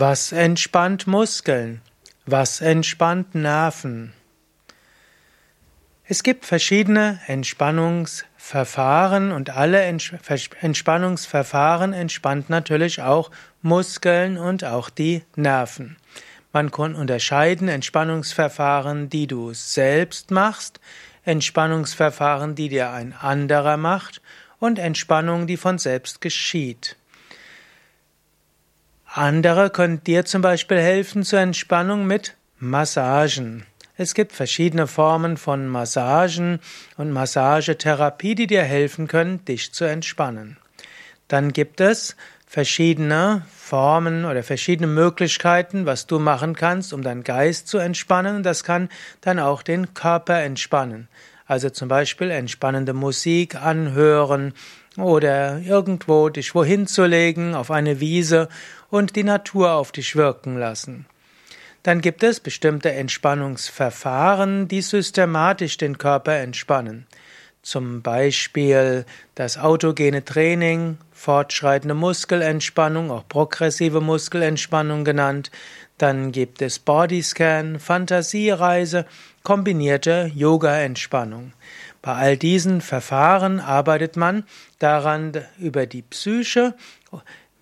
Was entspannt Muskeln? Was entspannt Nerven? Es gibt verschiedene Entspannungsverfahren und alle Entspannungsverfahren entspannt natürlich auch Muskeln und auch die Nerven. Man kann unterscheiden Entspannungsverfahren, die du selbst machst, Entspannungsverfahren, die dir ein anderer macht und Entspannung, die von selbst geschieht. Andere können dir zum Beispiel helfen zur Entspannung mit Massagen. Es gibt verschiedene Formen von Massagen und Massagetherapie, die dir helfen können, dich zu entspannen. Dann gibt es verschiedene Formen oder verschiedene Möglichkeiten, was du machen kannst, um deinen Geist zu entspannen. Das kann dann auch den Körper entspannen. Also zum Beispiel entspannende Musik anhören oder irgendwo dich wohin zu legen, auf eine Wiese und die Natur auf dich wirken lassen. Dann gibt es bestimmte Entspannungsverfahren, die systematisch den Körper entspannen. Zum Beispiel das autogene Training, fortschreitende Muskelentspannung, auch progressive Muskelentspannung genannt. Dann gibt es Bodyscan, Fantasiereise, kombinierte Yoga-Entspannung. Bei all diesen Verfahren arbeitet man daran über die Psyche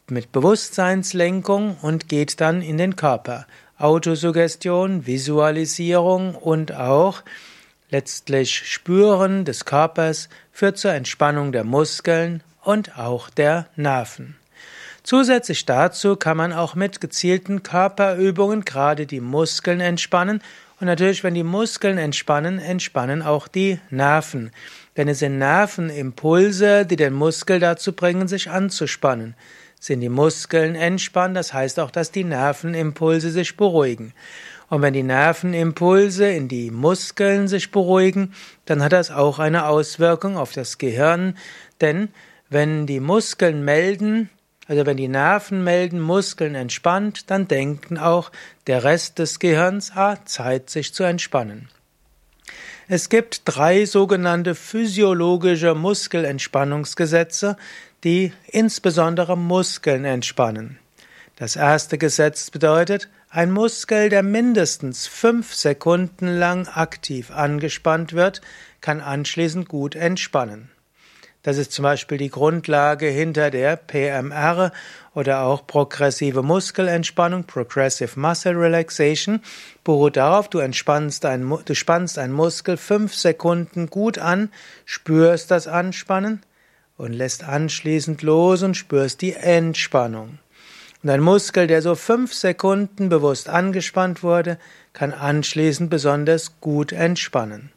mit Bewusstseinslenkung und geht dann in den Körper. Autosuggestion, Visualisierung und auch letztlich Spüren des Körpers führt zur Entspannung der Muskeln und auch der Nerven. Zusätzlich dazu kann man auch mit gezielten Körperübungen gerade die Muskeln entspannen und natürlich, wenn die Muskeln entspannen, entspannen auch die Nerven. Denn es sind Nervenimpulse, die den Muskel dazu bringen, sich anzuspannen. Sind die Muskeln entspannt, das heißt auch, dass die Nervenimpulse sich beruhigen. Und wenn die Nervenimpulse in die Muskeln sich beruhigen, dann hat das auch eine Auswirkung auf das Gehirn, denn wenn die Muskeln melden, also wenn die Nerven melden, Muskeln entspannt, dann denken auch der Rest des Gehirns, ah, Zeit sich zu entspannen. Es gibt drei sogenannte physiologische Muskelentspannungsgesetze, die insbesondere Muskeln entspannen. Das erste Gesetz bedeutet, ein Muskel, der mindestens fünf Sekunden lang aktiv angespannt wird, kann anschließend gut entspannen. Das ist zum Beispiel die Grundlage hinter der PMR oder auch progressive Muskelentspannung, Progressive Muscle Relaxation, beruht darauf, du entspannst ein, du spannst einen Muskel fünf Sekunden gut an, spürst das Anspannen und lässt anschließend los und spürst die Entspannung. Und ein Muskel, der so fünf Sekunden bewusst angespannt wurde, kann anschließend besonders gut entspannen.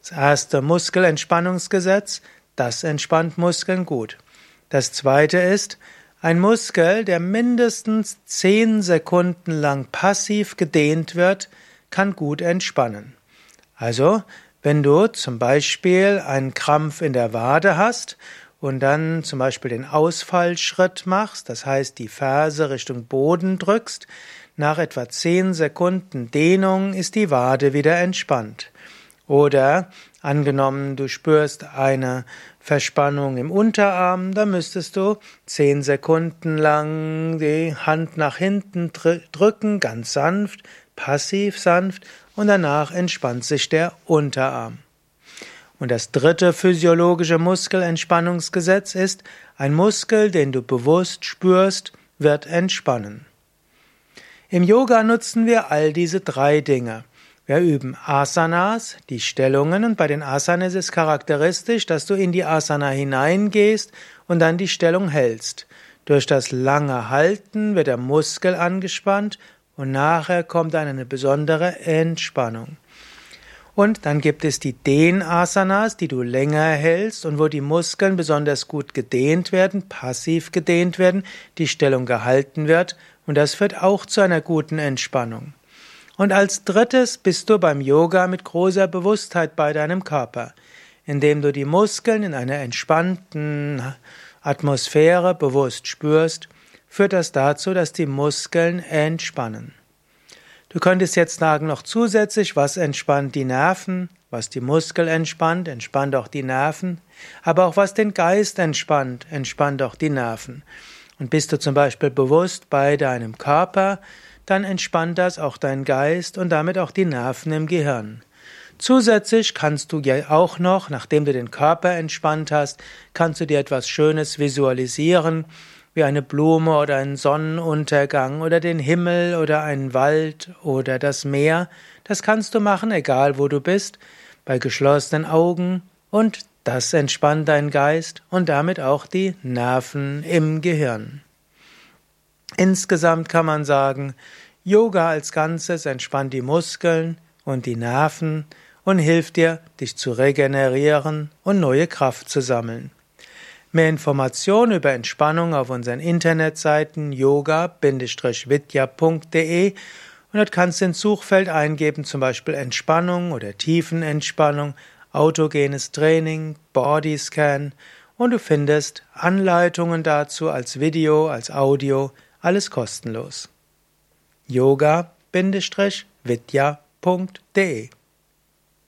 Das erste Muskelentspannungsgesetz, das entspannt Muskeln gut. Das zweite ist, ein Muskel, der mindestens zehn Sekunden lang passiv gedehnt wird, kann gut entspannen. Also, wenn du zum Beispiel einen Krampf in der Wade hast und dann zum Beispiel den Ausfallschritt machst, das heißt die Ferse Richtung Boden drückst, nach etwa zehn Sekunden Dehnung ist die Wade wieder entspannt. Oder angenommen, du spürst eine Verspannung im Unterarm, dann müsstest du zehn Sekunden lang die Hand nach hinten drücken, ganz sanft, passiv sanft, und danach entspannt sich der Unterarm. Und das dritte physiologische Muskelentspannungsgesetz ist, ein Muskel, den du bewusst spürst, wird entspannen. Im Yoga nutzen wir all diese drei Dinge. Wir üben Asanas, die Stellungen, und bei den Asanas ist charakteristisch, dass du in die Asana hineingehst und dann die Stellung hältst. Durch das lange Halten wird der Muskel angespannt und nachher kommt dann eine besondere Entspannung. Und dann gibt es die Dehnasanas, die du länger hältst und wo die Muskeln besonders gut gedehnt werden, passiv gedehnt werden, die Stellung gehalten wird und das führt auch zu einer guten Entspannung. Und als drittes bist du beim Yoga mit großer Bewusstheit bei deinem Körper, indem du die Muskeln in einer entspannten Atmosphäre bewusst spürst, führt das dazu, dass die Muskeln entspannen. Du könntest jetzt sagen, noch zusätzlich, was entspannt die Nerven, was die Muskel entspannt, entspannt auch die Nerven, aber auch was den Geist entspannt, entspannt auch die Nerven. Und bist du zum Beispiel bewusst bei deinem Körper, dann entspannt das auch dein Geist und damit auch die Nerven im Gehirn. Zusätzlich kannst du ja auch noch, nachdem du den Körper entspannt hast, kannst du dir etwas Schönes visualisieren, wie eine Blume oder einen Sonnenuntergang oder den Himmel oder einen Wald oder das Meer. Das kannst du machen, egal wo du bist, bei geschlossenen Augen und das entspannt deinen Geist und damit auch die Nerven im Gehirn. Insgesamt kann man sagen, Yoga als Ganzes entspannt die Muskeln und die Nerven und hilft dir, dich zu regenerieren und neue Kraft zu sammeln. Mehr Informationen über Entspannung auf unseren Internetseiten yoga-vidya.de und dort kannst du ins Suchfeld eingeben, zum Beispiel Entspannung oder Tiefenentspannung, autogenes Training, Bodyscan und du findest Anleitungen dazu als Video, als Audio, alles kostenlos. yoga-vidya.de